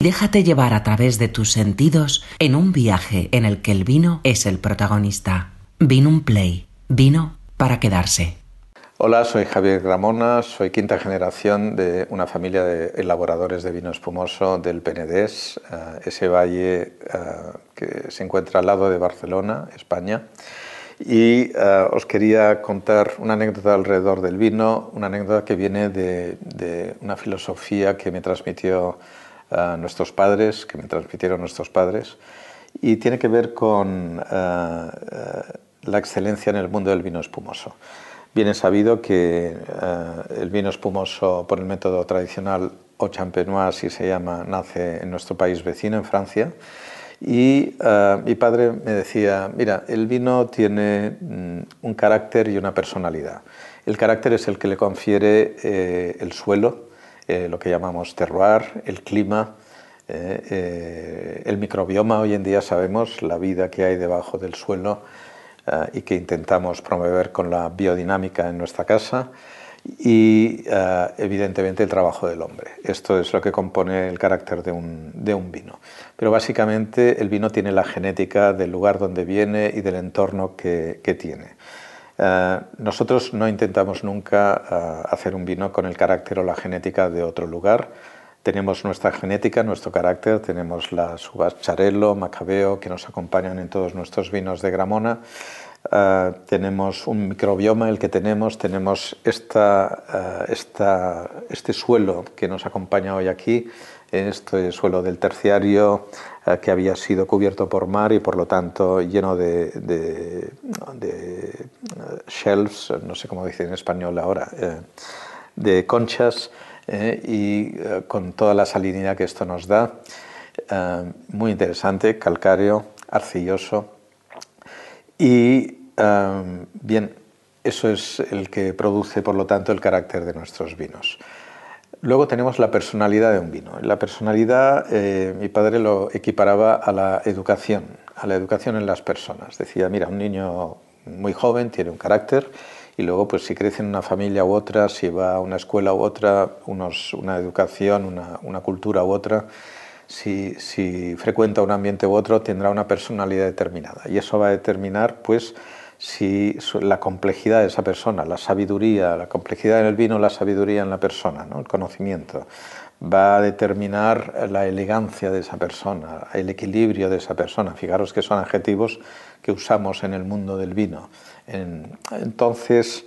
Déjate llevar a través de tus sentidos en un viaje en el que el vino es el protagonista. Vino un play. Vino para quedarse. Hola, soy Javier Gramona, soy quinta generación de una familia de elaboradores de vino espumoso del Penedés, eh, ese valle eh, que se encuentra al lado de Barcelona, España. Y eh, os quería contar una anécdota alrededor del vino, una anécdota que viene de, una filosofía que me transmitió uh, nuestros padres, que me transmitieron nuestros padres, y tiene que ver con la excelencia en el mundo del vino espumoso. Bien es sabido que el vino espumoso por el método tradicional o champenois, si se llama, nace en nuestro país vecino, en Francia, y mi padre me decía, mira, el vino tiene mm, un carácter y una personalidad. El carácter es el que le confiere eh, el suelo, eh, lo que llamamos terroir, el clima, eh, el microbioma. Hoy en día sabemos la vida que hay debajo del suelo y que intentamos promover con la biodinámica en nuestra casa y eh, evidentemente el trabajo del hombre. Esto es lo que compone el carácter de un, de un, vino. Pero básicamente el vino tiene la genética del lugar donde viene y del entorno que, que tiene. Uh, nosotros no intentamos nunca uh, hacer un vino con el carácter o la genética de otro lugar. Tenemos nuestra genética, nuestro carácter, tenemos las uvas Charello, Macabeo, que nos acompañan en todos nuestros vinos de Gramona. Uh, tenemos un microbioma el que tenemos, tenemos este suelo que nos acompaña hoy aquí, este suelo del terciario que había sido cubierto por mar y por lo tanto lleno de, de, shelves, no sé cómo dice en español ahora, de conchas eh, y con toda la salinidad que esto nos da. muy interesante, calcáreo, arcilloso y bien, eso es el que produce, por lo tanto, el carácter de nuestros vinos. Luego tenemos la personalidad de un vino. La personalidad, eh, mi padre lo equiparaba a la educación, a la educación en las personas. Decía, mira, un niño muy joven tiene un carácter y luego, pues si crece en una familia u otra, si va a una escuela u otra, una educación, una, cultura u otra, si, frecuenta un ambiente u otro, tendrá una personalidad determinada. Y eso va a determinar, pues, si la complejidad de esa persona, la sabiduría, la complejidad en el vino, la sabiduría en la persona, ¿no? el conocimiento, va a determinar la elegancia de esa persona, el equilibrio de esa persona. Fijaros que son adjetivos que usamos en el mundo del vino. entonces,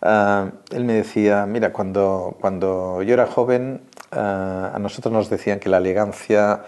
ah, él me decía, mira, cuando, cuando yo era joven, ah, a nosotros nos decían que la elegancia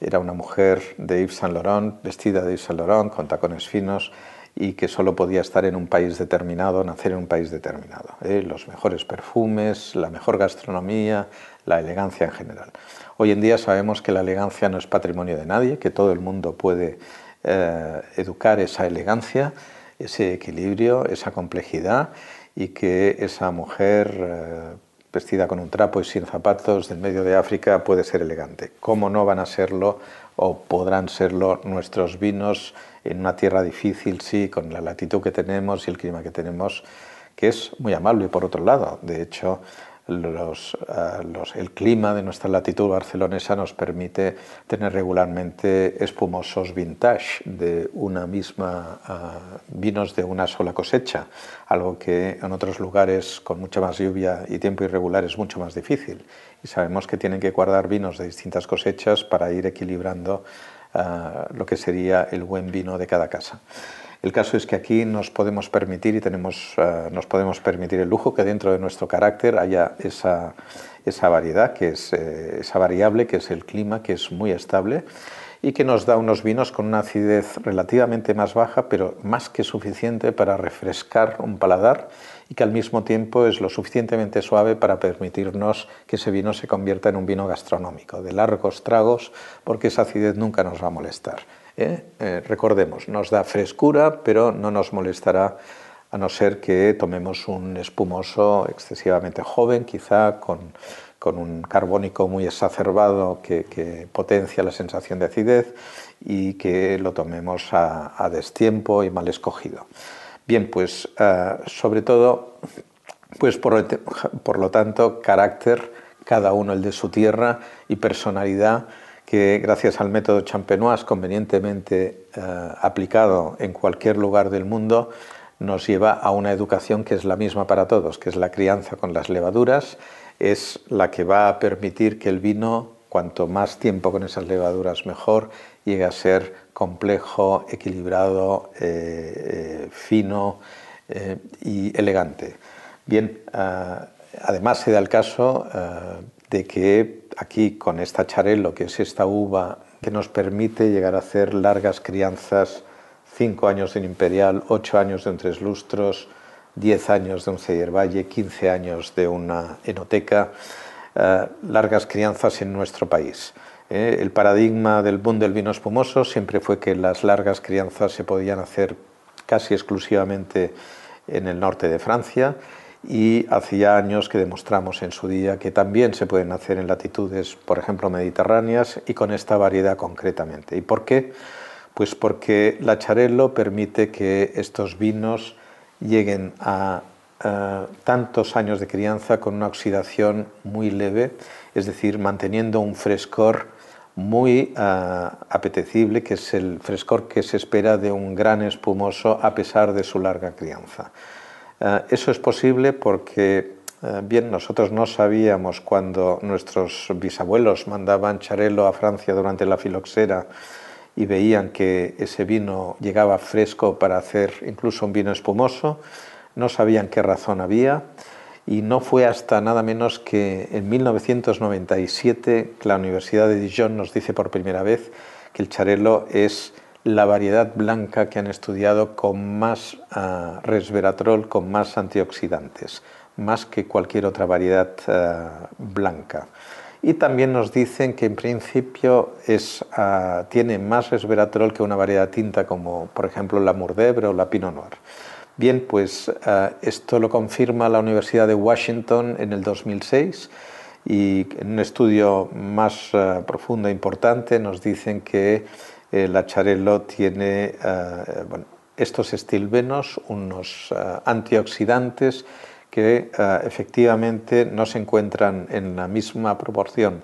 era una mujer de Yves Saint Laurent, vestida de Yves Saint Laurent, con tacones finos, y que solo podía estar en un país determinado, nacer en un país determinado. ¿eh? Los mejores perfumes, la mejor gastronomía, la elegancia en general. Hoy en día sabemos que la elegancia no es patrimonio de nadie, que todo el mundo puede eh, educar esa elegancia, ese equilibrio, esa complejidad y que esa mujer eh, vestida con un trapo y sin zapatos del medio de África puede ser elegante. ¿Cómo no van a serlo o podrán serlo nuestros vinos en una tierra difícil, sí, con la latitud que tenemos y el clima que tenemos, que es muy amable por otro lado. De hecho, los, uh, los, el clima de nuestra latitud barcelonesa nos permite tener regularmente espumosos vintage de una misma uh, vinos de una sola cosecha, algo que en otros lugares con mucha más lluvia y tiempo irregular es mucho más difícil. Y sabemos que tienen que guardar vinos de distintas cosechas para ir equilibrando lo que sería el buen vino de cada casa. El caso es que aquí nos podemos permitir y tenemos, uh, nos podemos permitir el lujo que dentro de nuestro carácter haya esa, esa variedad, que es, eh, esa variable que es el clima, que es muy estable y que nos da unos vinos con una acidez relativamente más baja, pero más que suficiente para refrescar un paladar y que al mismo tiempo es lo suficientemente suave para permitirnos que ese vino se convierta en un vino gastronómico, de largos tragos, porque esa acidez nunca nos va a molestar. ¿eh? Eh, recordemos, nos da frescura, pero no nos molestará a no ser que tomemos un espumoso excesivamente joven, quizá con, con un carbónico muy exacerbado que, potencia la sensación de acidez y que lo tomemos a, destiempo y mal escogido. Bien, pues uh, sobre todo, pues por, por lo tanto, carácter, cada uno el de su tierra y personalidad que gracias al método champenois convenientemente eh, aplicado en cualquier lugar del mundo, nos lleva a una educación que es la misma para todos, que es la crianza con las levaduras, es la que va a permitir que el vino, cuanto más tiempo con esas levaduras mejor, llegue a ser complejo, equilibrado, eh, eh, fino y elegante. Bien, además se da el caso de que aquí con esta charelo, que es esta uva que nos permite llegar a hacer largas crianzas, cinco años de un imperial, ocho años de un tres lustros, diez años de un Ceyer Valle, quince años de una enoteca, eh, largas crianzas en nuestro país. Eh, el paradigma del boom del vino espumoso siempre fue que las largas crianzas se podían hacer casi exclusivamente en el norte de Francia y hacía años que demostramos en su día que también se pueden hacer en latitudes, por ejemplo, mediterráneas y con esta variedad concretamente. ¿Y por qué? Pues porque la Charello permite que estos vinos lleguen a, tantos años de crianza con una oxidación muy leve, es decir, manteniendo un frescor muy ah, apetecible, que es el frescor que se espera de un gran espumoso a pesar de su larga crianza. Eh, eso es posible porque, eh, bien, nosotros no sabíamos cuando nuestros bisabuelos mandaban charelo a Francia durante la filoxera y veían que ese vino llegaba fresco para hacer incluso un vino espumoso, no sabían qué razón había y no fue hasta nada menos que en 1997 la Universidad de Dijon nos dice por primera vez que el charelo es la variedad blanca que han estudiado con más ah, resveratrol, con más antioxidantes, más que cualquier otra variedad ah, blanca. Y también nos dicen que en principio ah, tiene más resveratrol que una variedad tinta como por ejemplo la Mourvèdre o la Pinot Noir. Bien, pues esto lo confirma la Universidad de Washington en el 2006 y en un estudio más profundo e importante nos dicen que eh, la Charello tiene eh, estos estilbenos, unos eh, antioxidantes que efectivamente no se encuentran en la misma proporción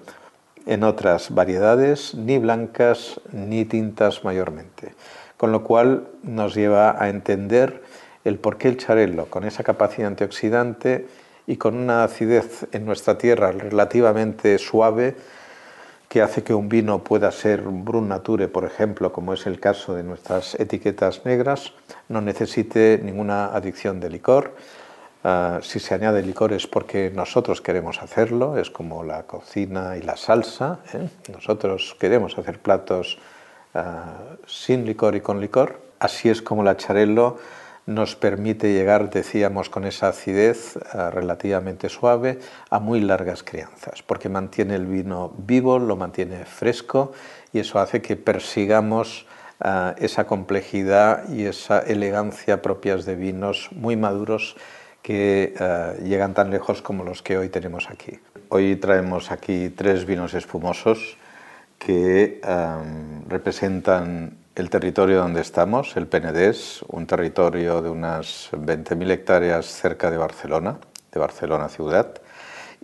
en otras variedades, ni blancas ni tintas mayormente. Con lo cual nos lleva a entender el por qué el charello, con esa capacidad antioxidante y con una acidez en nuestra tierra relativamente suave, que hace que un vino pueda ser Brun Nature, por ejemplo, como es el caso de nuestras etiquetas negras, no necesite ninguna adicción de licor. Ah, si se añade licor es porque nosotros queremos hacerlo, es como la cocina y la salsa. ¿eh? Nosotros queremos hacer platos ah, sin licor y con licor. Así es como la nos permite llegar, decíamos, con esa acidez eh, relativamente suave a muy largas crianzas, porque mantiene el vino vivo, lo mantiene fresco y eso hace que persigamos esa complejidad y esa elegancia propias de vinos muy maduros que eh, llegan tan lejos como los que hoy tenemos aquí. Hoy traemos aquí tres vinos espumosos que representan el territorio donde estamos, el Penedés, un territorio de unas 20.000 hectáreas cerca de Barcelona, de Barcelona ciudad,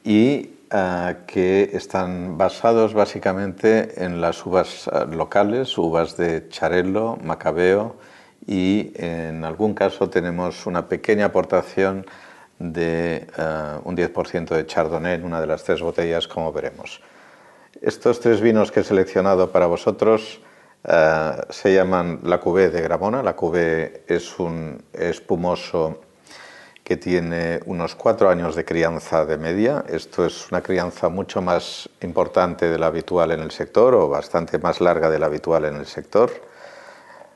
y eh, que están basados básicamente en las uvas eh, locales, uvas de Charello, Macabeo, y en algún caso tenemos una pequeña aportación de eh, un 10% de Chardonnay en una de las tres botellas, como veremos. Estos tres vinos que he seleccionado para vosotros eh, se llaman la cuvée de Gramona. La cuvée es un espumoso que tiene unos cuatro años de crianza de media. Esto es una crianza mucho más importante de la habitual en el sector o bastante más larga de la habitual en el sector.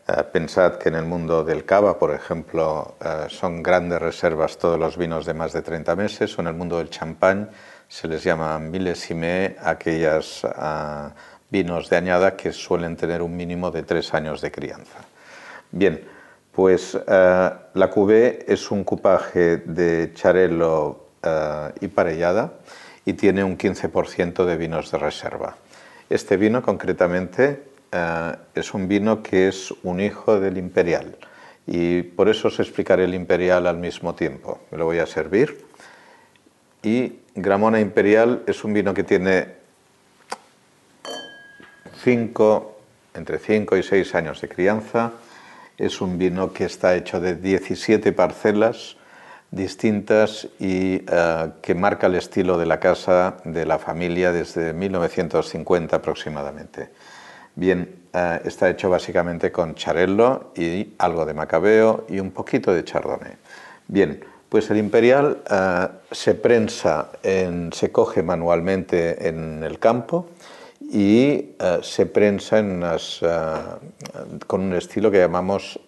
Eh, pensad que en el mundo del cava, por ejemplo, eh, son grandes reservas todos los vinos de más de 30 meses, o en el mundo del champán se les llama milésime aquellas ah, vinos de añada que suelen tener un mínimo de tres años de crianza. Bien, pues eh, la cuvée es un cupaje de charelo y parellada y tiene un 15% de vinos de reserva. Este vino concretamente eh, es un vino que es un hijo del imperial y por eso os explicaré el imperial al mismo tiempo. Me lo voy a servir. Y Gramona Imperial es un vino que tiene cinco, entre 5 y 6 años de crianza. Es un vino que está hecho de 17 parcelas distintas y eh, que marca el estilo de la casa de la familia desde 1950 aproximadamente. Bien, eh, está hecho básicamente con charello y algo de macabeo y un poquito de chardonnay. Bien, pues el imperial eh, se prensa, se coge manualmente en el campo y se prensa con un estilo que llamamos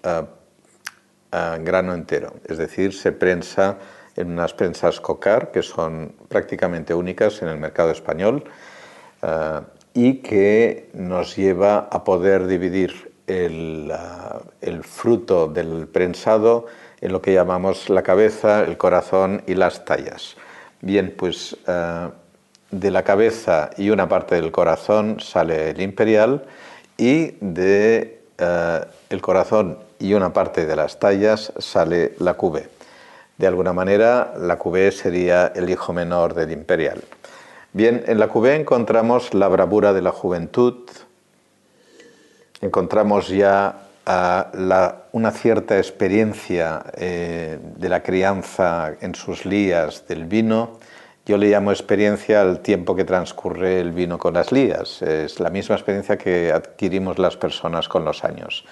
grano entero, es decir, se prensa en unas prensas cocar que son prácticamente únicas en el mercado español eh, y que nos lleva a poder dividir el, fruto del prensado en lo que llamamos la cabeza, el corazón y las tallas. Bien, pues eh, de la cabeza y una parte del corazón sale el imperial y de eh, el corazón y una parte de las tallas sale la cube. De alguna manera, la cube sería el hijo menor del imperial. Bien, en la cube encontramos la bravura de la juventud, encontramos ya ah, una cierta experiencia eh, de la crianza en sus lías del vino. Yo le llamo experiencia al tiempo que transcurre el vino con las lías. Es la misma experiencia que adquirimos las personas con los años.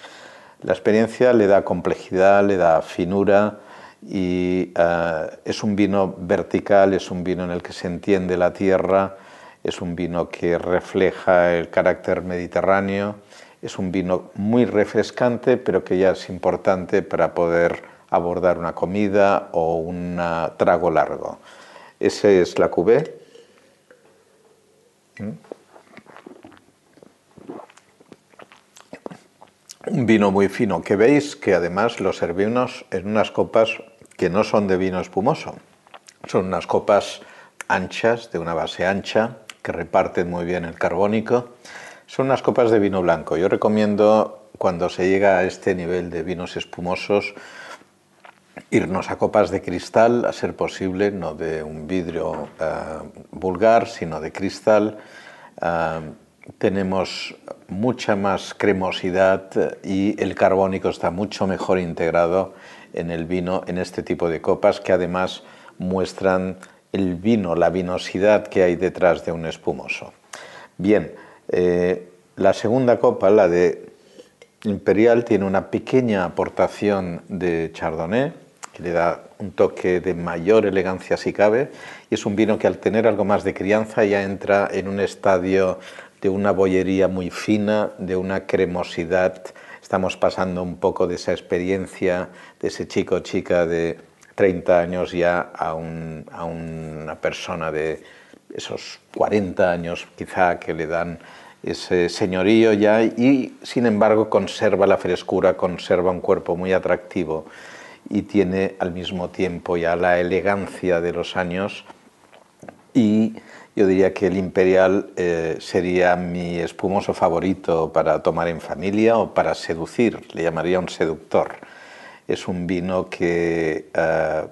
La experiencia le da complejidad, le da finura y eh, es un vino vertical, es un vino en el que se entiende la tierra, es un vino que refleja el carácter mediterráneo, es un vino muy refrescante, pero que ya es importante para poder abordar una comida o un trago largo. Esa es la cubé. ¿Mm? Un vino muy fino, que veis que además lo servimos en unas copas que no son de vino espumoso. Son unas copas anchas, de una base ancha, que reparten muy bien el carbónico. Son unas copas de vino blanco. Yo recomiendo, cuando se llega a este nivel de vinos espumosos, irnos a copas de cristal, a ser posible, no de un vidrio eh, vulgar, sino de cristal. Eh, tenemos mucha más cremosidad y el carbónico está mucho mejor integrado en el vino en este tipo de copas que además muestran el vino, la vinosidad que hay detrás de un espumoso. Bien, eh, la segunda copa, la de Imperial, tiene una pequeña aportación de Chardonnay, que le da un toque de mayor elegancia si cabe, y es un vino que al tener algo más de crianza ya entra en un estadio de una bollería muy fina, de una cremosidad. Estamos pasando un poco de esa experiencia de ese chico chica de 30 años ya a, una persona de esos 40 años quizá que le dan ese señorío ya y sin embargo conserva la frescura, conserva un cuerpo muy atractivo y tiene al mismo tiempo ya la elegancia de los años y yo diría que el Imperial eh, sería mi espumoso favorito para tomar en familia o para seducir, le llamaría un seductor. Es un vino que eh,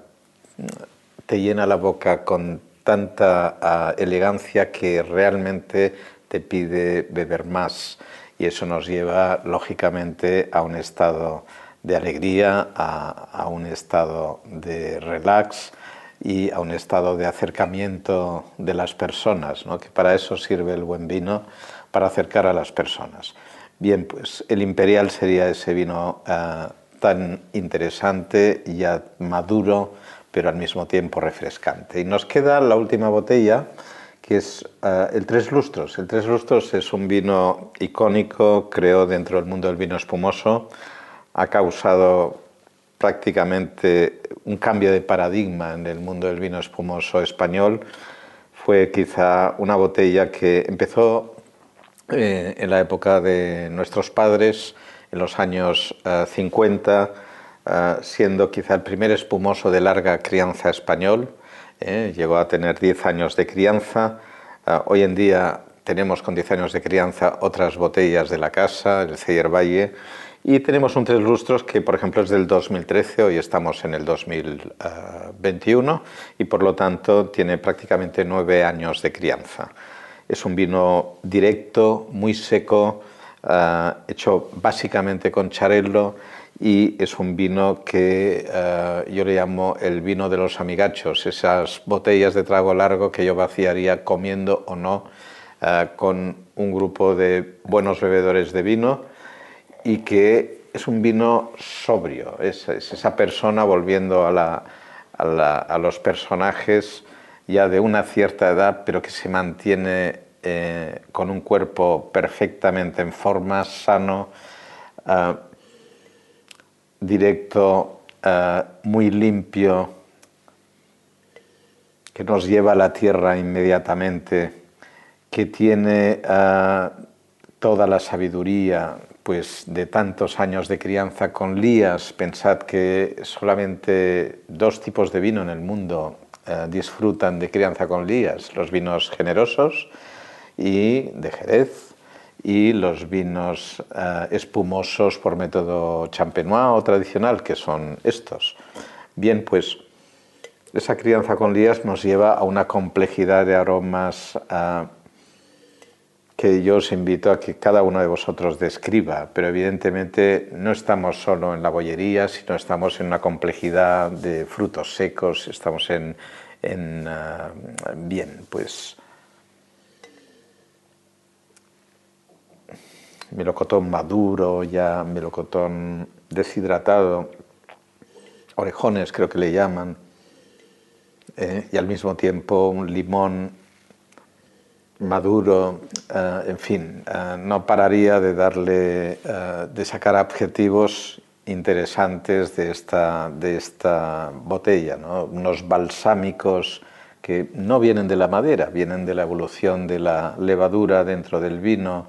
te llena la boca con tanta ah, elegancia que realmente te pide beber más y eso nos lleva lógicamente a un estado de alegría, a un estado de relax, y a un estado de acercamiento de las personas, ¿no? que para eso sirve el buen vino, para acercar a las personas. Bien, pues el imperial sería ese vino eh, tan interesante, ya maduro, pero al mismo tiempo refrescante. Y nos queda la última botella, que es eh, el Tres Lustros. El Tres Lustros es un vino icónico, creo, dentro del mundo del vino espumoso. Ha causado prácticamente un cambio de paradigma en el mundo del vino espumoso español. Fue quizá una botella que empezó eh, en la época de nuestros padres, en los años 50, eh, eh, siendo quizá el primer espumoso de larga crianza español. llegó a tener 10 años de crianza. hoy en día tenemos con 10 años de crianza otras botellas de la casa, el Ceyer Valle, y tenemos un tres lustros que, por ejemplo, es del 2013, hoy estamos en el 2021 y por lo tanto tiene prácticamente nueve años de crianza. Es un vino directo, muy seco, ah, hecho básicamente con charello y es un vino que ah, yo le llamo el vino de los amigachos, esas botellas de trago largo que yo vaciaría comiendo o no ah, con un grupo de buenos bebedores de vino y que es un vino sobrio, es, esa persona volviendo a, los personajes ya de una cierta edad, pero que se mantiene eh, con un cuerpo perfectamente en forma, sano, eh, directo, eh, muy limpio, que nos lleva a la tierra inmediatamente, que tiene toda la sabiduría pues, de tantos años de crianza con lías. Pensad que solamente dos tipos de vino en el mundo eh, disfrutan de crianza con lías, los vinos generosos y de Jerez y los vinos eh, espumosos por método champenois o tradicional, que son estos. Bien, pues esa crianza con lías nos lleva a una complejidad de aromas eh, que yo os invito a que cada uno de vosotros describa, pero evidentemente no estamos solo en la bollería, sino estamos en una complejidad de frutos secos, estamos en, en ah, bien, pues. Melocotón maduro, ya melocotón deshidratado, orejones creo que le llaman, eh, y al mismo tiempo un limón Maduro, eh, en fin, eh, no pararía de darle, eh, de sacar objetivos interesantes de esta, de esta botella, unos balsámicos que no vienen de la madera, vienen de la evolución de la levadura dentro del vino.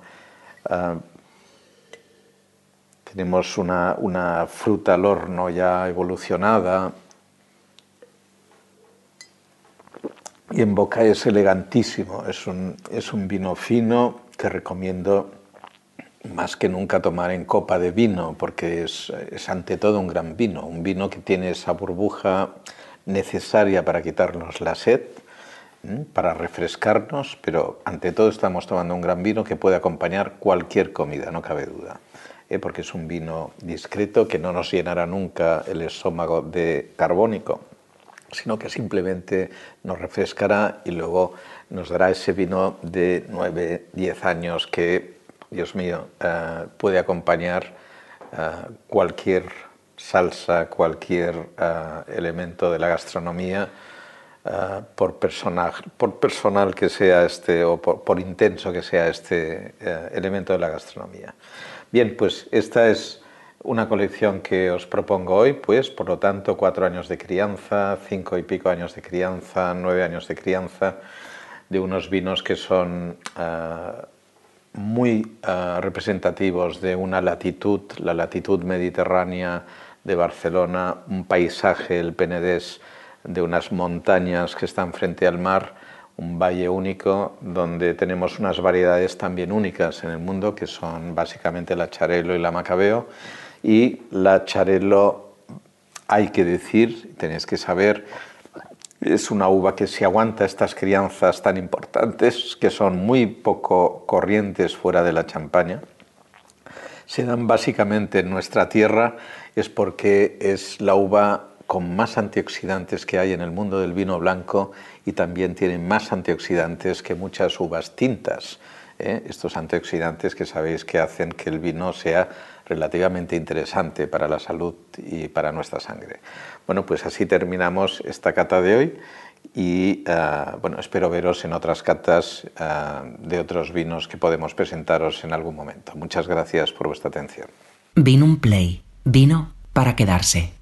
tenemos una, una fruta al horno ya evolucionada, y en boca es elegantísimo, es un, es un vino fino que recomiendo más que nunca tomar en copa de vino, porque es, es, ante todo un gran vino, un vino que tiene esa burbuja necesaria para quitarnos la sed, para refrescarnos, pero ante todo estamos tomando un gran vino que puede acompañar cualquier comida, no cabe duda, ¿eh? porque es un vino discreto que no nos llenará nunca el estómago de carbónico, sino que simplemente nos refrescará y luego nos dará ese vino de 9, 10 años que, Dios mío, eh, puede acompañar eh, cualquier salsa, cualquier eh, elemento de la gastronomía, por, por personal que sea este o por intenso que sea este elemento de la gastronomía. Bien, pues esta es una colección que os propongo hoy, pues por lo tanto cuatro años de crianza, cinco y pico años de crianza, nueve años de crianza, de unos vinos que son eh, muy eh, representativos de una latitud, la latitud mediterránea de Barcelona, un paisaje, el Penedés, de unas montañas que están frente al mar, un valle único donde tenemos unas variedades también únicas en el mundo que son básicamente la Charelo y la Macabeo y la Charello, hay que decir, tenéis que saber, es una uva que se aguanta estas crianzas tan importantes, que son muy poco corrientes fuera de la Champaña. Se dan básicamente en nuestra tierra, es porque es la uva con más antioxidantes que hay en el mundo del vino blanco y también tiene más antioxidantes que muchas uvas tintas. ¿eh? Estos antioxidantes que sabéis que hacen que el vino sea relativamente interesante para la salud y para nuestra sangre. Bueno, pues así terminamos esta cata de hoy y eh, bueno, espero veros en otras catas eh, de otros vinos que podemos presentaros en algún momento. Muchas gracias por vuestra atención. Vino un Play, vino para quedarse.